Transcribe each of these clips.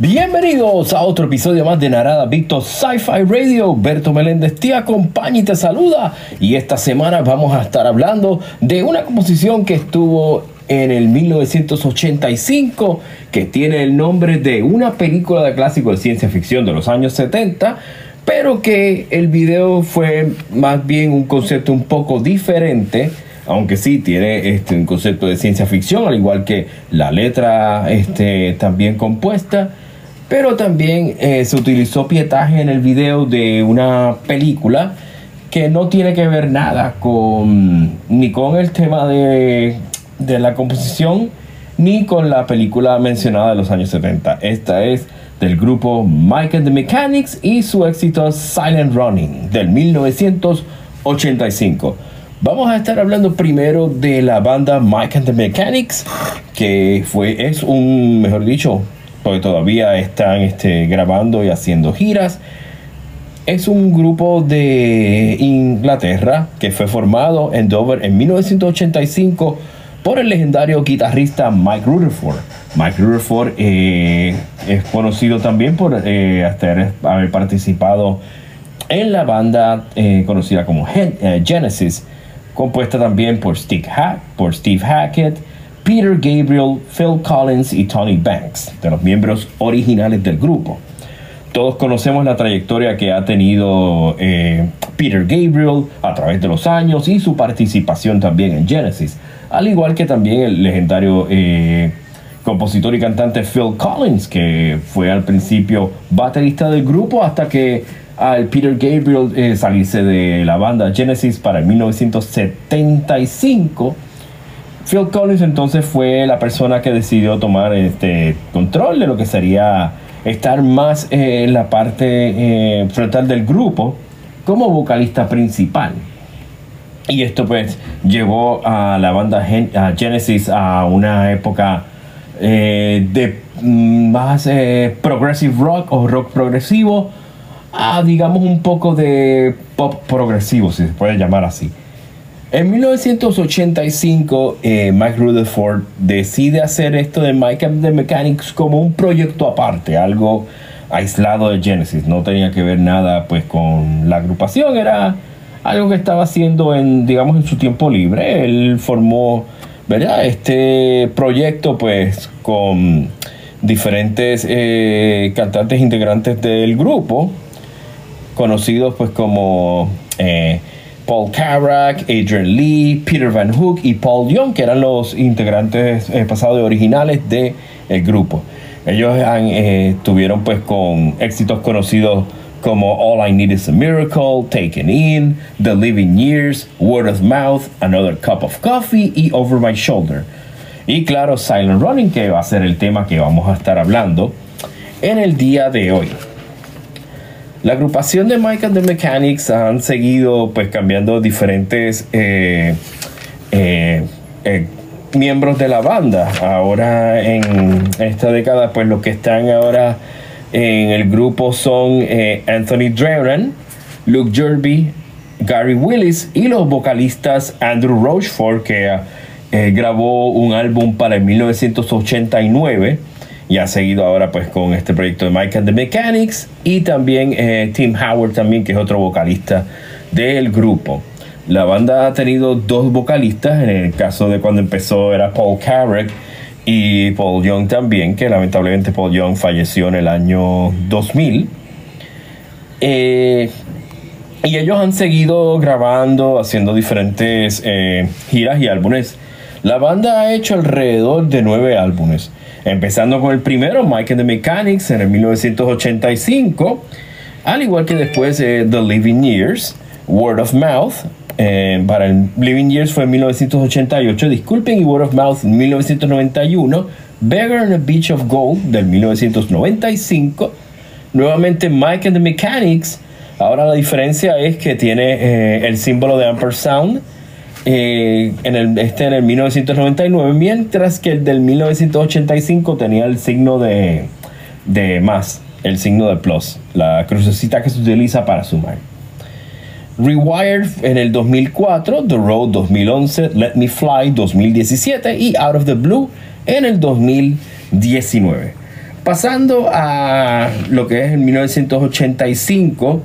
Bienvenidos a otro episodio más de Narada Victor Sci-Fi Radio. Berto Meléndez te acompaña y te saluda. Y esta semana vamos a estar hablando de una composición que estuvo en el 1985, que tiene el nombre de una película de clásico de ciencia ficción de los años 70, pero que el video fue más bien un concepto un poco diferente aunque sí tiene este, un concepto de ciencia ficción, al igual que la letra este, también compuesta. Pero también eh, se utilizó pietaje en el video de una película que no tiene que ver nada con ni con el tema de, de la composición ni con la película mencionada de los años 70. Esta es del grupo Mike and the Mechanics y su éxito Silent Running del 1985. Vamos a estar hablando primero de la banda Mike and the Mechanics, que fue, es un, mejor dicho, porque todavía están este, grabando y haciendo giras. Es un grupo de Inglaterra que fue formado en Dover en 1985 por el legendario guitarrista Mike Rutherford. Mike Rutherford eh, es conocido también por eh, haber participado en la banda eh, conocida como Genesis, compuesta también por Steve, por Steve Hackett, Peter Gabriel, Phil Collins y Tony Banks, de los miembros originales del grupo. Todos conocemos la trayectoria que ha tenido Peter Gabriel a través de los años y su participación también en Genesis, al igual que también el legendario eh, compositor y cantante Phil Collins, que fue al principio baterista del grupo hasta que al Peter Gabriel eh, salirse de la banda Genesis para el 1975 Phil Collins entonces fue la persona que decidió tomar este control de lo que sería estar más eh, en la parte eh, frontal del grupo como vocalista principal. Y esto pues llevó a la banda Genesis a una época eh, de mm, más progressive rock o rock progresivo a digamos un poco de pop progresivo, si se puede llamar así. En 1985, eh, Mike Rutherford decide hacer esto de Mike and the Mechanics como un proyecto aparte, algo aislado de Genesis. No tenía que ver nada pues con la agrupación, era algo que estaba haciendo en, digamos, en su tiempo libre. Él formó, ¿verdad? Este proyecto pues con diferentes eh, cantantes integrantes del grupo, conocidos pues como... Eh, Paul Carrack, Adrian Lee, Peter Van Hook y Paul Young, que eran los integrantes eh, pasados originales del grupo. Ellos eh, tuvieron pues con éxitos conocidos como All I Need Is a Miracle, Taken In, The Living Years, Word of Mouth, Another Cup of Coffee y Over My Shoulder. Y claro, Silent Running, que va a ser el tema que vamos a estar hablando en el día de hoy. La agrupación de Mike and the Mechanics han seguido pues cambiando diferentes eh, eh, eh, miembros de la banda. Ahora en esta década pues los que están ahora en el grupo son Anthony Drennan, Luke Jerby, Gary Willis y los vocalistas Andrew Rochefort que grabó un álbum para el 1989 y ha seguido ahora pues con este proyecto de Mike and the Mechanics y también eh, Tim Howard también que es otro vocalista del grupo. La banda ha tenido dos vocalistas, en el caso de cuando empezó era Paul Carrack y Paul Young también, que lamentablemente Paul Young falleció en el año 2000. Eh, y ellos han seguido grabando, haciendo diferentes eh, giras y álbumes. La banda ha hecho alrededor de nueve álbumes. Empezando con el primero, Mike and the Mechanics, en el 1985, al igual que después The Living Years, Word of Mouth, eh, para el Living Years fue en 1988, disculpen, y Word of Mouth en 1991, Beggar on a Beach of Gold del 1995, nuevamente Mike and the Mechanics, ahora la diferencia es que tiene eh, el símbolo de Amper Sound eh, en el, este en el 1999, mientras que el del 1985 tenía el signo de, de más, el signo de plus, la crucecita que se utiliza para sumar. Rewired en el 2004, The Road 2011, Let Me Fly 2017 y Out of the Blue en el 2019. Pasando a lo que es el 1985,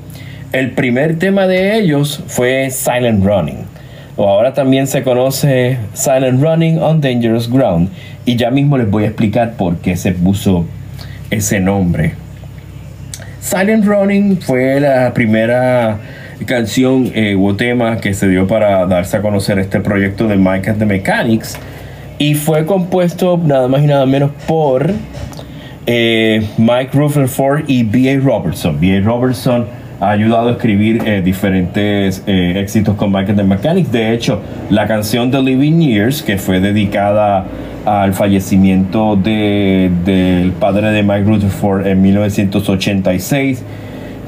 el primer tema de ellos fue Silent Running o ahora también se conoce Silent Running on Dangerous Ground. Y ya mismo les voy a explicar por qué se puso ese nombre. Silent Running fue la primera canción eh, o tema que se dio para darse a conocer este proyecto de Mike and the Mechanics. Y fue compuesto nada más y nada menos por eh, Mike Rutherford y B.A. Robertson. B.A. Robertson ha ayudado a escribir eh, diferentes eh, éxitos con Michael the Mechanics. De hecho, la canción The Living Years, que fue dedicada al fallecimiento del padre de Mike Rutherford en 1986,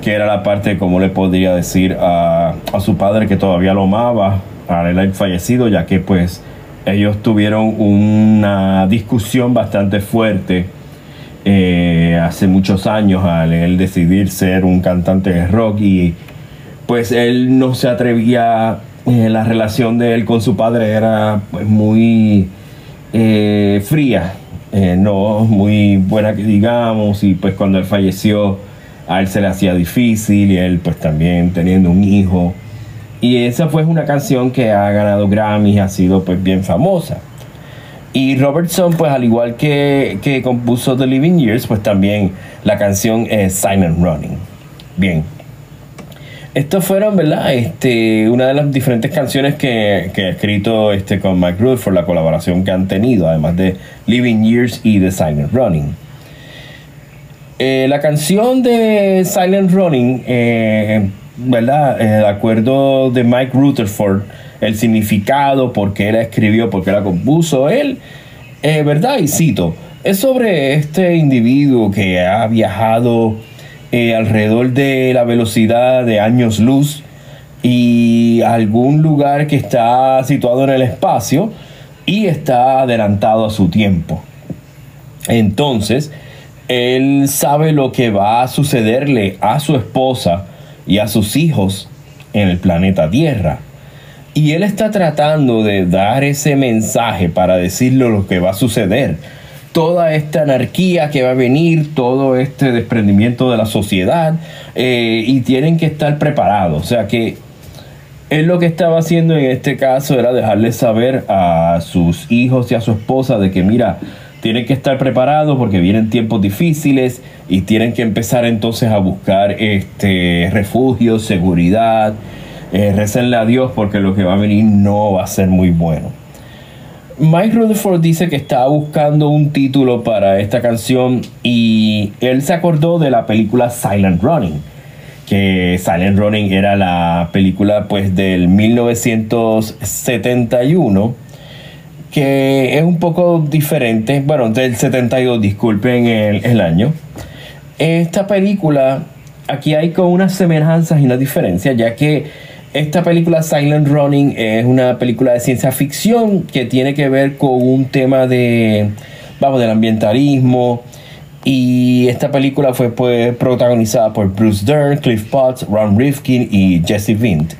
que era la parte, como le podría decir, a, a su padre que todavía lo amaba al fallecido, ya que pues ellos tuvieron una discusión bastante fuerte eh, hace muchos años al él decidir ser un cantante de rock y pues él no se atrevía, eh, la relación de él con su padre era pues, muy eh, fría, no muy buena que digamos y pues cuando él falleció a él se le hacía difícil y él pues también teniendo un hijo y esa fue una canción que ha ganado Grammy y ha sido pues bien famosa. Y Robertson, pues al igual que, que compuso The Living Years, pues también la canción es Silent Running. Bien. Estos fueron, ¿verdad? Este, una de las diferentes canciones que, que ha escrito este, con Mike Rutherford, la colaboración que han tenido, además de Living Years y The Silent Running. Eh, la canción de Silent Running, eh, ¿verdad? Eh, de acuerdo de Mike Rutherford, el significado, por qué la escribió, por qué la compuso él, ¿verdad? Y cito, es sobre este individuo que ha viajado alrededor de la velocidad de años luz y algún lugar que está situado en el espacio y está adelantado a su tiempo. Entonces, él sabe lo que va a sucederle a su esposa y a sus hijos en el planeta Tierra. Y él está tratando de dar ese mensaje para decirle lo que va a suceder. Toda esta anarquía que va a venir, todo este desprendimiento de la sociedad, eh, y tienen que estar preparados. O sea que él lo que estaba haciendo en este caso era dejarle saber a sus hijos y a su esposa de que, mira, tienen que estar preparados porque vienen tiempos difíciles y tienen que empezar entonces a buscar este refugio, seguridad, eh, recenle a Dios porque lo que va a venir no va a ser muy bueno. Mike Rutherford dice que estaba buscando un título para esta canción y él se acordó de la película Silent Running, que Silent Running era la película pues del 1971 que es un poco diferente, bueno, del 72, disculpen el, año. Esta película, aquí hay con unas semejanzas y unas diferencias, ya que esta película Silent Running es una película de ciencia ficción que tiene que ver con un tema de, vamos, del ambientalismo. Y esta película fue pues, protagonizada por Bruce Dern, Cliff Potts, Ron Rifkin y Jesse Vint.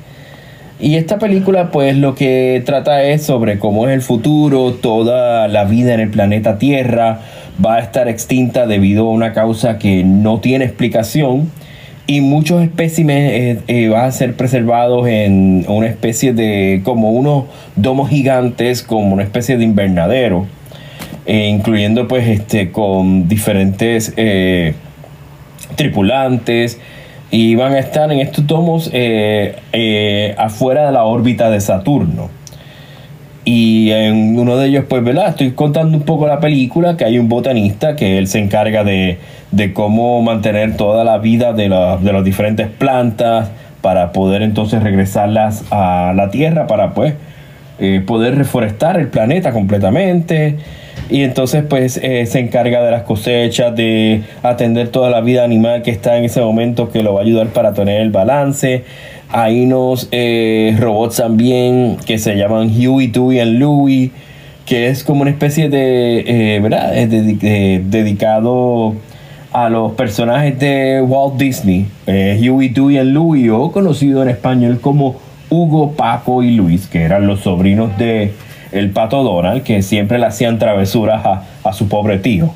Y esta película pues lo que trata es sobre cómo es el futuro, toda la vida en el planeta Tierra va a estar extinta debido a una causa que no tiene explicación y muchos espécimes eh, eh, van a ser preservados en una especie de, como unos domos gigantes, como una especie de invernadero, eh, incluyendo pues este con diferentes tripulantes y van a estar en estos domos afuera de la órbita de Saturno. Y en uno de ellos, pues, ¿verdad? Estoy contando un poco la película, que hay un botanista que él se encarga de, cómo mantener toda la vida de, de las diferentes plantas para poder entonces regresarlas a la Tierra para, pues, eh, poder reforestar el planeta completamente. Y entonces, pues, eh, se encarga de las cosechas, de atender toda la vida animal que está en ese momento, que lo va a ayudar para tener el balance Hay unos eh, robots también que se llaman Huey, Dewey y Louie, que es como una especie de, eh, ¿verdad? Es dedicado a los personajes de Walt Disney, Huey, Dewey y Louie, o conocido en español como Hugo, Paco y Luis, que eran los sobrinos de el pato Donald, que siempre le hacían travesuras a, su pobre tío.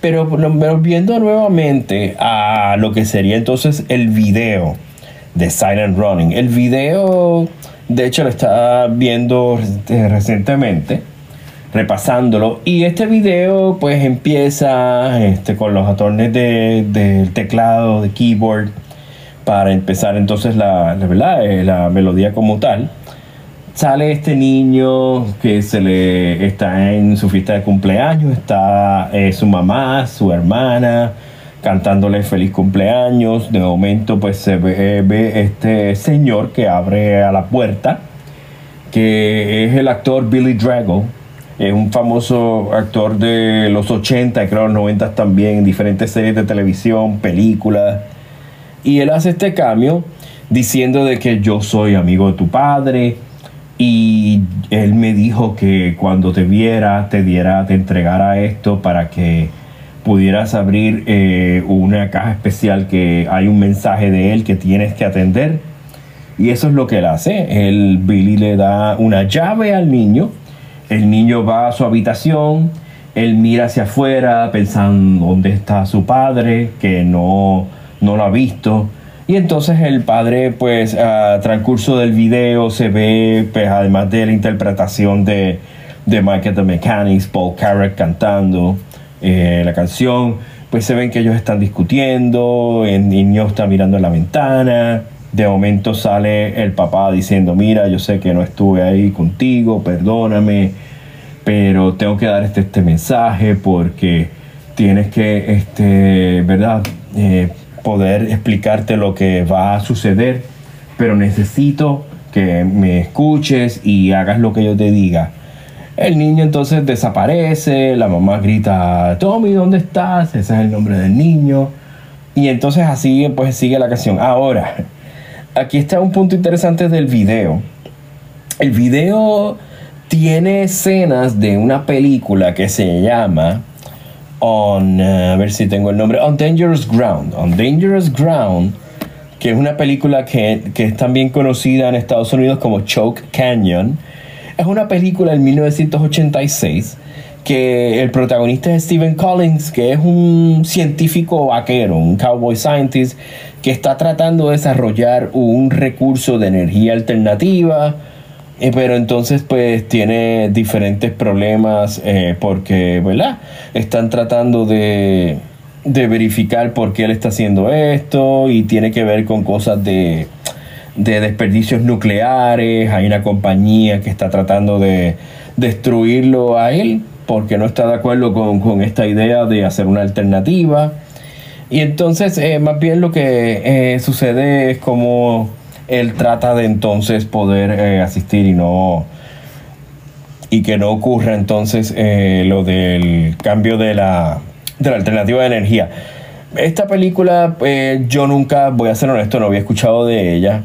Pero, viendo nuevamente a lo que sería entonces el video de Silent Running. El video, de hecho, lo estaba viendo recientemente, repasándolo. Y este video, pues empieza este, con los atornes del de, teclado, de keyboard, para empezar entonces la, ¿verdad? Eh, la melodía como tal sale este niño que se le está en su fiesta de cumpleaños, está eh, su mamá, su hermana cantándole feliz cumpleaños. De momento pues se ve, este señor que abre a la puerta, que es el actor Billy Drago. Es un famoso actor de los 80 y creo los 90 también, en diferentes series de televisión, películas. Y él hace este cambio diciendo de que yo soy amigo de tu padre, y él me dijo que cuando te viera, te diera, te entregara esto para que pudieras abrir eh, una caja especial que hay un mensaje de él que tienes que atender. Y eso es lo que él hace. El Billy le da una llave al niño. El niño va a su habitación. Él mira hacia afuera pensando dónde está su padre, que no, no lo ha visto. Y entonces el padre, pues, a transcurso del video se ve, pues, además de la interpretación de, de Michael the Mechanics, Paul Carrack cantando eh, la canción, pues se ven que ellos están discutiendo, el niño está mirando en la ventana, de momento sale el papá diciendo, mira, yo sé que no estuve ahí contigo, perdóname, pero tengo que dar este, este mensaje porque tienes que, este, ¿verdad? Eh, poder explicarte lo que va a suceder, pero necesito que me escuches y hagas lo que yo te diga. El niño entonces desaparece, la mamá grita, Tommy, ¿dónde estás? Ese es el nombre del niño. Y entonces así pues sigue la canción. Ahora, aquí está un punto interesante del video. El video tiene escenas de una película que se llama on, eh, a ver si tengo el nombre, On Dangerous Ground. On Dangerous Ground, que es una película que, que es también conocida en Estados Unidos como Choke Canyon. Es una película del 1986 que el protagonista es Stephen Collins, que es un científico vaquero, un cowboy scientist, que está tratando de desarrollar un recurso de energía alternativa eh, pero entonces pues tiene diferentes problemas eh, porque, ¿verdad? Están tratando de, verificar por qué él está haciendo esto y tiene que ver con cosas de, desperdicios nucleares. Hay una compañía que está tratando de destruirlo a él porque no está de acuerdo con, esta idea de hacer una alternativa. Y entonces, eh, más bien lo que sucede es como él trata de entonces poder eh, asistir y no y que no ocurra entonces eh, lo del cambio de la, de la alternativa de energía. Esta película, eh, yo nunca, voy a ser honesto, no había escuchado de ella.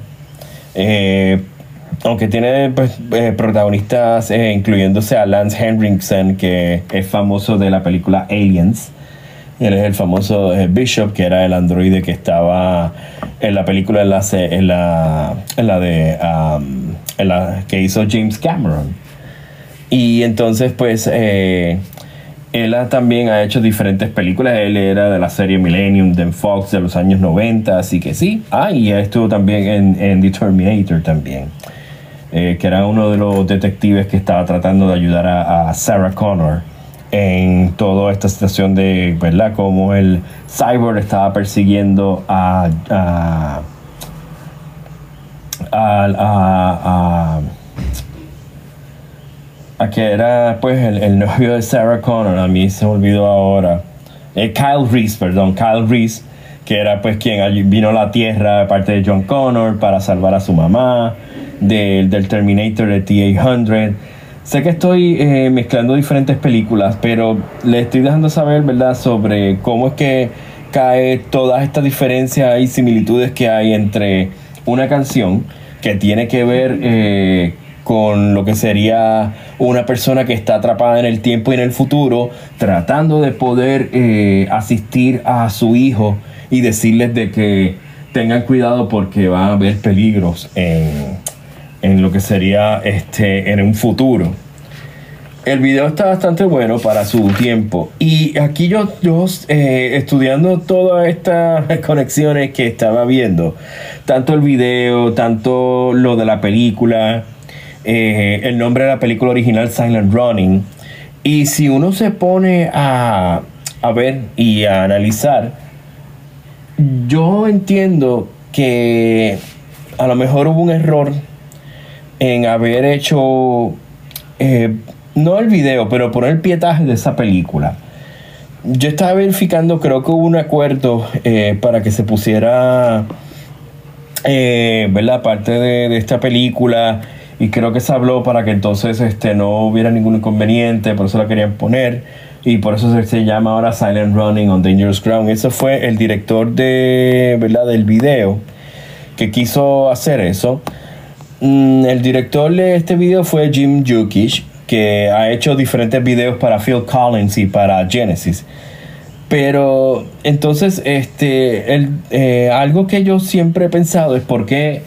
aunque tiene pues, protagonistas incluyéndose a Lance Henriksen, que es famoso de la película Aliens. Él es el famoso Bishop, que era el androide que estaba en la película en la, la, de en la que hizo James Cameron. Y entonces, pues, eh, él también ha hecho diferentes películas. Él era de la serie Millennium de Fox de los años 90, así que sí. Ah, y estuvo también en, en The Terminator también. Eh, que era uno de los detectives que estaba tratando de ayudar a Sarah Connor en toda esta situación de, ¿verdad? Como el cyborg estaba persiguiendo a, a, a, a, que era pues el, novio de Sarah Connor, a mí se me olvidó ahora, eh, Kyle Reese, perdón, Kyle Reese, que era pues quien vino a la Tierra de parte de John Connor para salvar a su mamá, del, del Terminator de T-800 Sé que estoy eh, mezclando diferentes películas, pero le estoy dejando saber, ¿verdad?, sobre cómo es que cae todas estas diferencias y similitudes que hay entre una canción que tiene que ver eh, con lo que sería una persona que está atrapada en el tiempo y en el futuro, tratando de poder eh, asistir a su hijo y decirles de que tengan cuidado porque va a haber peligros en, en lo que sería este en un futuro. El video está bastante bueno para su tiempo. Y aquí yo, yo eh, estudiando todas estas conexiones que estaba viendo, tanto el video, tanto lo de la película, eh, el nombre de la película original Silent Running. Y si uno se pone a, a ver y a analizar, yo entiendo que a lo mejor hubo un error en haber hecho eh, no el video, pero poner el pietaje de esa película. Yo estaba verificando, creo que hubo un acuerdo eh, para que se pusiera, eh, ¿verdad? Parte de, esta película y creo que se habló para que entonces este, no hubiera ningún inconveniente, por eso la querían poner y por eso se, llama ahora Silent Running on Dangerous Ground. Ese fue el director de, ¿verdad? del video que quiso hacer eso. Mm, el director de este video fue Jim Jukic que ha hecho diferentes videos para Phil Collins y para Genesis. Pero entonces, este, el, eh, algo que yo siempre he pensado es por qué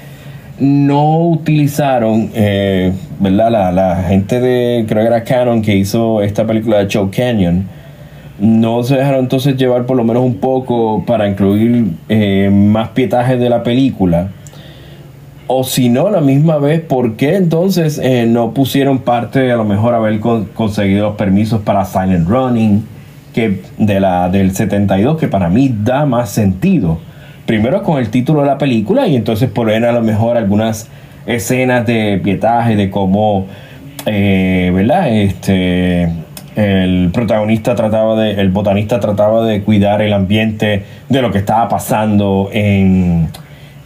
no utilizaron, eh, ¿verdad? La, la, gente de, creo que era Canon que hizo esta película de Joe Canyon, no se dejaron entonces llevar por lo menos un poco para incluir eh, más pietajes de la película o si no, la misma vez, ¿por qué entonces eh, no pusieron parte, a lo mejor haber conseguido los permisos para Silent Running, que de la, del 72, que para mí da más sentido? Primero con el título de la película y entonces poner a lo mejor algunas escenas de pietaje, de cómo, eh, ¿verdad? Este, el protagonista trataba de, el botanista trataba de cuidar el ambiente de lo que estaba pasando en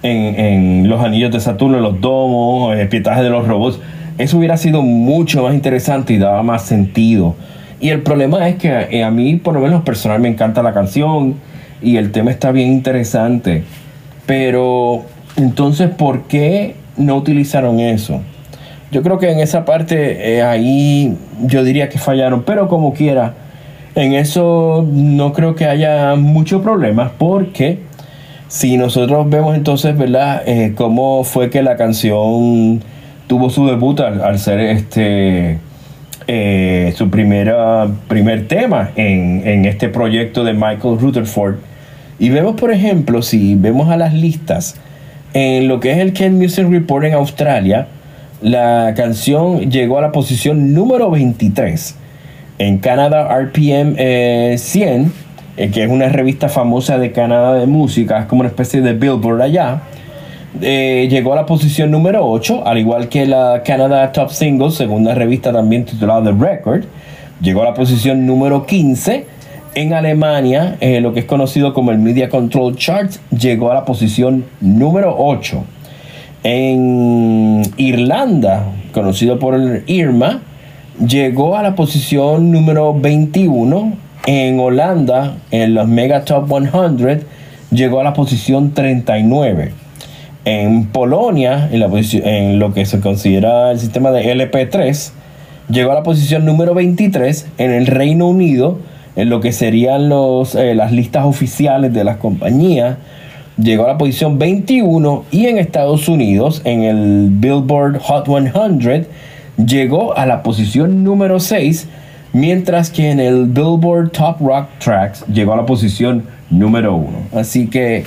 en, los anillos de Saturno, los domos, el pietaje de los robots. Eso hubiera sido mucho más interesante y daba más sentido. Y el problema es que eh, a mí, por lo menos personal, me encanta la canción y el tema está bien interesante. Pero entonces, ¿por qué no utilizaron eso? Yo creo que en esa parte eh, ahí yo diría que fallaron, pero como quiera, en eso no creo que haya mucho problema porque si nosotros vemos entonces, ¿verdad?, eh, cómo fue que la canción tuvo su debut al, ser este eh, su primera, primer tema en, este proyecto de Michael Rutherford. Y vemos, por ejemplo, si vemos a las listas, en lo que es el Ken Music Report en Australia, la canción llegó a la posición número 23. En Canadá, RPM 100 eh, que es una revista famosa de Canadá de música, es como una especie de Billboard allá. Eh, llegó a la posición número 8, al igual que la Canada Top Singles, segunda revista también titulada The Record. Llegó a la posición número 15. En Alemania, eh, lo que es conocido como el Media Control Chart, llegó a la posición número 8. En Irlanda, conocido por el IRMA, llegó a la posición número 21 en Holanda, en los Mega Top 100, llegó a la posición 39. En Polonia, en, lo que se considera el sistema de LP3, llegó a la posición número 23. En el Reino Unido, en lo que serían los, eh, las listas oficiales de las compañías, llegó a la posición 21. Y en Estados Unidos, en el Billboard Hot 100, llegó a la posición número 6 mientras que en el Billboard Top Rock Tracks llegó a la posición número uno. Así que,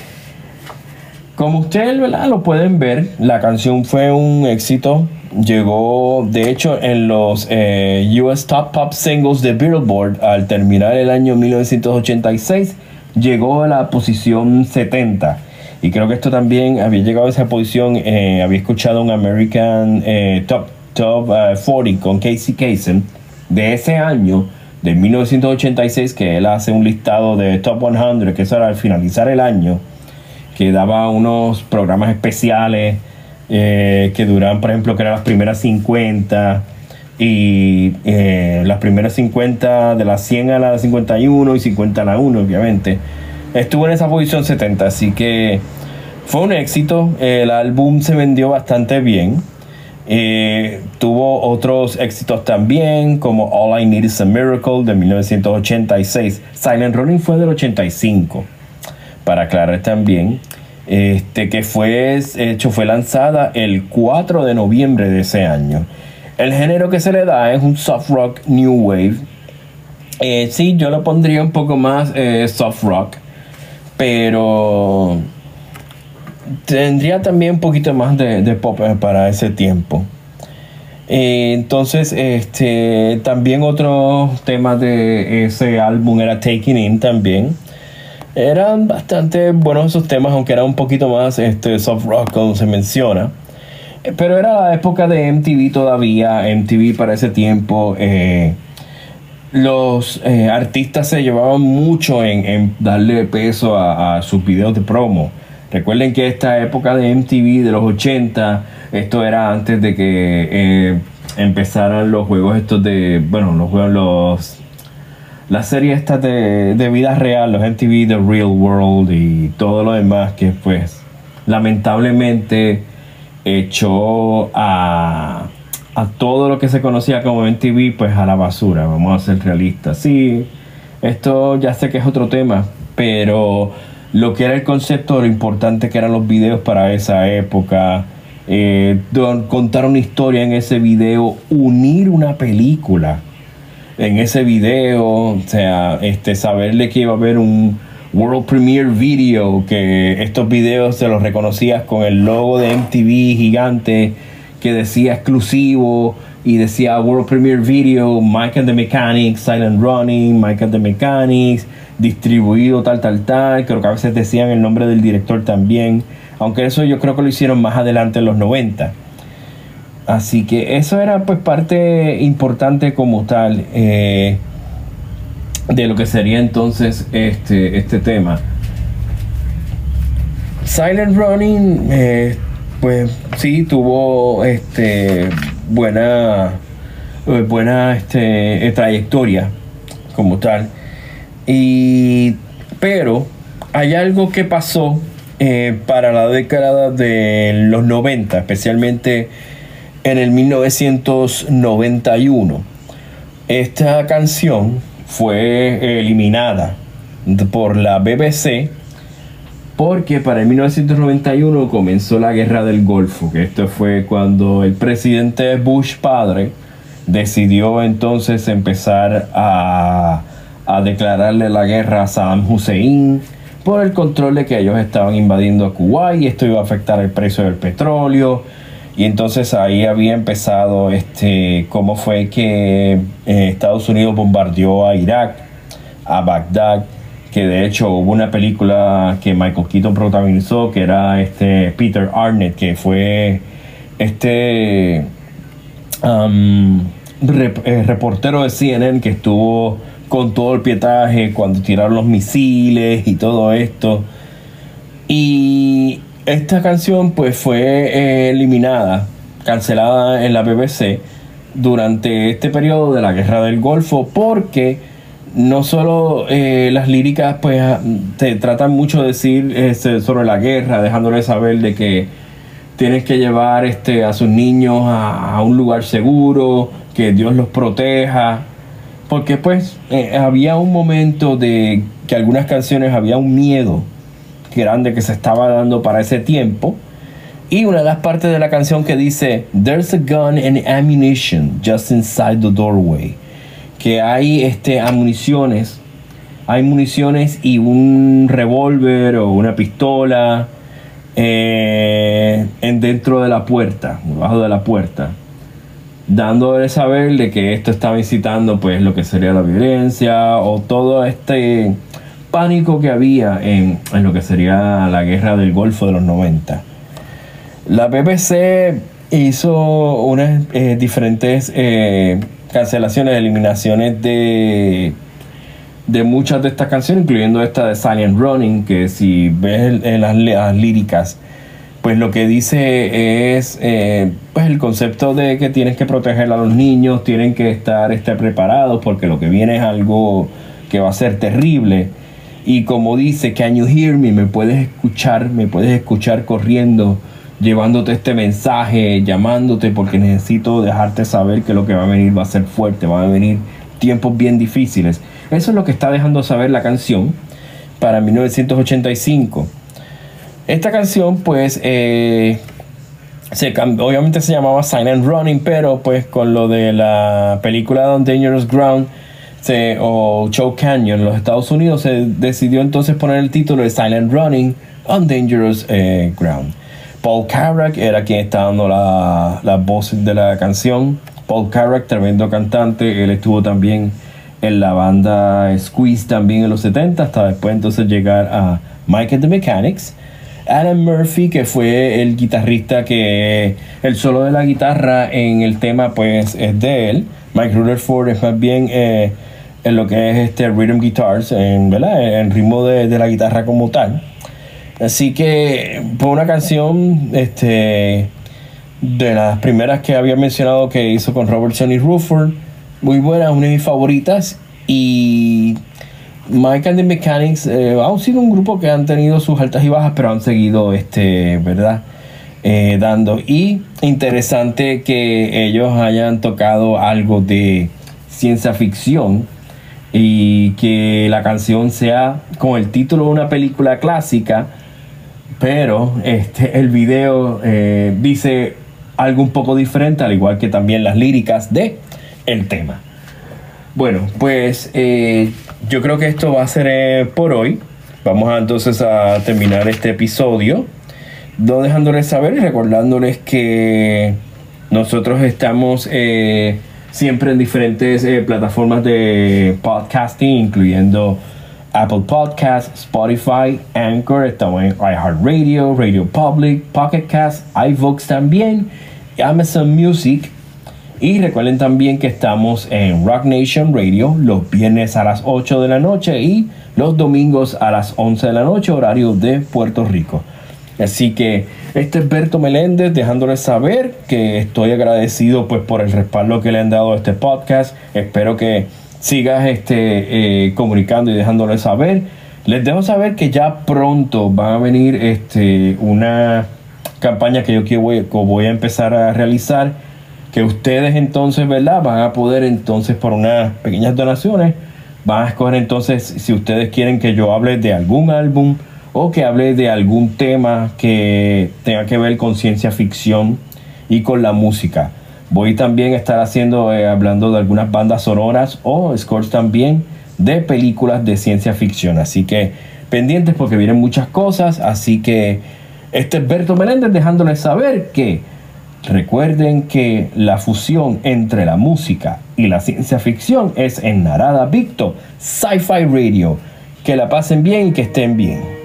como ustedes lo pueden ver, la canción fue un éxito. Llegó, de hecho, en los eh, US Top Pop Singles de Billboard al terminar el año 1986, llegó a la posición 70. Y creo que esto también había llegado a esa posición, eh, había escuchado un American eh, Top, Top 40 con Casey Kasem de ese año, de 1986, que él hace un listado de Top 100, que eso era al finalizar el año, que daba unos programas especiales eh, que duran, por ejemplo, que eran las primeras 50 y eh, las primeras 50 de las 100 a la 51 y 50 a la 1, obviamente. estuvo en esa posición 70, así que fue un éxito. El álbum se vendió bastante bien. Eh, tuvo otros éxitos también, como All I Need Is a Miracle de 1986. Silent Running fue del 85, para aclarar también. Este, que fue hecho, fue lanzada el 4 de noviembre de ese año. El género que se le da es un soft rock new wave. Eh, sí, yo lo pondría un poco más eh, soft rock, pero tendría también un poquito más de, pop eh, para ese tiempo. Eh, entonces, este, también otro tema de ese álbum era Taking In también. Eran bastante buenos esos temas, aunque era un poquito más este, soft rock, como se menciona. Eh, pero era la época de MTV todavía. MTV para ese tiempo. los artistas se llevaban mucho en, darle peso a, a sus videos de promo. Recuerden que esta época de MTV de los 80, esto era antes de que eh, empezaran los juegos estos de, bueno, los juegos, los, las series estas de, de vida real, los MTV The Real World y todo lo demás que pues lamentablemente echó a, a todo lo que se conocía como MTV pues a la basura, vamos a ser realistas. Sí, esto ya sé que es otro tema, pero lo que era el concepto, lo importante que eran los videos para esa época, eh, contar una historia en ese video, unir una película en ese video, o sea, este, saberle que iba a haber un World Premiere Video, que estos videos se los reconocías con el logo de MTV gigante que decía exclusivo y decía World Premiere Video, Mike and the Mechanics, Silent Running, Mike and the Mechanics, distribuido tal, tal, tal. Creo que a veces decían el nombre del director también. Aunque eso yo creo que lo hicieron más adelante en los 90. Así que eso era pues parte importante como tal eh, de lo que sería entonces este, este tema. Silent Running, eh, pues sí, tuvo este, buena, buena este, trayectoria como tal. Y, pero hay algo que pasó eh, para la década de los 90, especialmente en el 1991. Esta canción fue eliminada por la BBC porque para el 1991 comenzó la guerra del Golfo, que esto fue cuando el presidente Bush padre decidió entonces empezar a a declararle la guerra a Saddam Hussein por el control de que ellos estaban invadiendo Kuwait y esto iba a afectar el precio del petróleo. Y entonces ahí había empezado este cómo fue que eh, Estados Unidos bombardeó a Irak, a Bagdad, que de hecho hubo una película que Michael Keaton protagonizó, que era este Peter Arnett, que fue este um, eh, reportero de CNN que estuvo con todo el pietaje, cuando tiraron los misiles y todo esto. Y esta canción pues fue eh, eliminada, cancelada en la BBC durante este periodo de la Guerra del Golfo porque no solo eh, las líricas pues te tratan mucho de decir este, sobre la guerra, dejándole saber de que tienes que llevar este, a sus niños a un lugar seguro, que Dios los proteja, porque pues eh, había un momento de que algunas canciones había un miedo grande que se estaba dando para ese tiempo. Y una de las partes de la canción que dice, There's a gun and ammunition just inside the doorway. Que hay este, municiones, hay municiones y un revólver o una pistola eh, en dentro de la puerta, debajo de la puerta dándole saber de que esto estaba incitando pues lo que sería la violencia o todo este pánico que había en, lo que sería la guerra del Golfo de los 90. La BBC hizo unas eh, diferentes eh, cancelaciones, eliminaciones de, de muchas de estas canciones, incluyendo esta de Silent Running, que si ves las líricas, pues lo que dice es eh, pues el concepto de que tienes que proteger a los niños, tienen que estar, estar preparados porque lo que viene es algo que va a ser terrible. Y como dice, can you hear me? Me puedes escuchar, me puedes escuchar corriendo, llevándote este mensaje, llamándote, porque necesito dejarte saber que lo que va a venir va a ser fuerte, van a venir tiempos bien difíciles. Eso es lo que está dejando saber la canción para 1985. Esta canción, pues, eh, obviamente se llamaba Silent Running, pero pues con lo de la película On Dangerous Ground o Choke Canyon en los Estados Unidos, se decidió entonces poner el título de Silent Running on Dangerous eh, Ground. Paul Carrack era quien estaba dando la, la voz de la canción. Paul Carrack, tremendo cantante, él estuvo también en la banda Squeeze también en los 70, hasta después entonces llegar a Mike and the Mechanics. Alan Murphy, que fue el guitarrista que el solo de la guitarra en el tema pues es de él. Mike Rutherford es más bien eh, en lo que es este rhythm guitars, en, ¿verdad? en ritmo de, de, la guitarra como tal. Así que fue una canción este, de las primeras que había mencionado que hizo con Robertson y Rutherford. Muy buena, una de mis favoritas. Y Mike and the Mechanics eh, sido un grupo que han tenido sus altas y bajas, pero han seguido, este, ¿verdad? Eh, dando. Y interesante que ellos hayan tocado algo de ciencia ficción y que la canción sea con el título de una película clásica, pero este, el video eh, dice algo un poco diferente, al igual que también las líricas de el tema. Bueno, pues eh, yo creo que esto va a ser eh, por hoy. Vamos entonces a terminar este episodio. No dejándoles saber y recordándoles que nosotros estamos eh, siempre en diferentes plataformas de podcasting, incluyendo Apple Podcasts, Spotify, Anchor, estamos en iHeartRadio, Radio Public, Pocket Cast, iVoox también, Amazon Music y recuerden también que estamos en Rock Nation Radio los viernes a las 8 de la noche y los domingos a las 11 de la noche, horario de Puerto Rico. Así que este es Berto Meléndez dejándoles saber que estoy agradecido pues por el respaldo que le han dado a este podcast. Espero que sigas este, eh, comunicando y dejándoles saber. Les dejo saber que ya pronto va a venir este, una campaña que yo voy, a empezar a realizar que ustedes entonces, ¿verdad? Van a poder entonces por unas pequeñas donaciones, van a escoger entonces si ustedes quieren que yo hable de algún álbum o que hable de algún tema que tenga que ver con ciencia ficción y con la música. Voy también a estar haciendo, eh, hablando de algunas bandas sonoras o scores también de películas de ciencia ficción. Así que pendientes porque vienen muchas cosas. Así que este es Berto Meléndez dejándoles saber que Recuerden que la fusión entre la música y la ciencia ficción es en Narada Victo, Sci-Fi Radio. Que la pasen bien y que estén bien.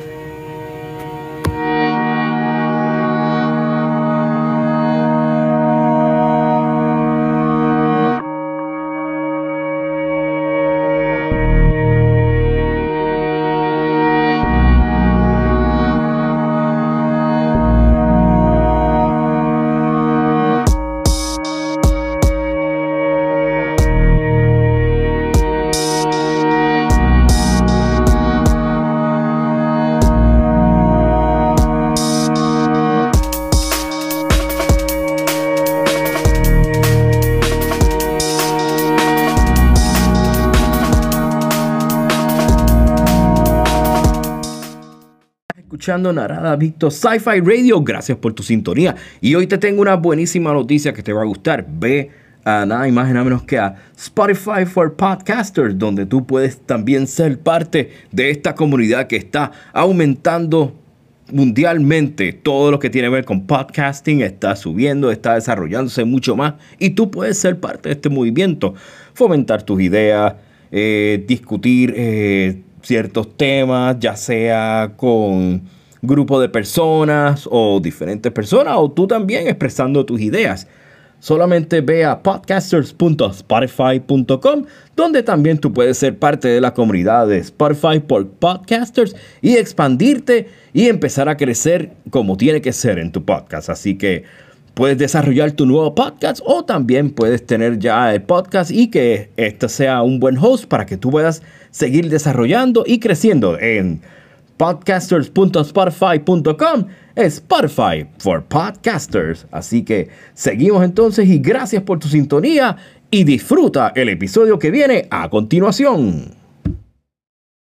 Escuchando Narada Victor Sci-Fi Radio. Gracias por tu sintonía. Y hoy te tengo una buenísima noticia que te va a gustar. Ve a nada más y nada menos que a Spotify for Podcasters, donde tú puedes también ser parte de esta comunidad que está aumentando mundialmente todo lo que tiene que ver con podcasting está subiendo, está desarrollándose mucho más y tú puedes ser parte de este movimiento, fomentar tus ideas, eh, discutir eh, ciertos temas, ya sea con grupo de personas o diferentes personas o tú también expresando tus ideas. Solamente ve a podcasters.spotify.com donde también tú puedes ser parte de la comunidad de Spotify por podcasters y expandirte y empezar a crecer como tiene que ser en tu podcast. Así que puedes desarrollar tu nuevo podcast o también puedes tener ya el podcast y que este sea un buen host para que tú puedas seguir desarrollando y creciendo en podcasters.spotify.com Spotify for Podcasters. Así que seguimos entonces y gracias por tu sintonía y disfruta el episodio que viene a continuación.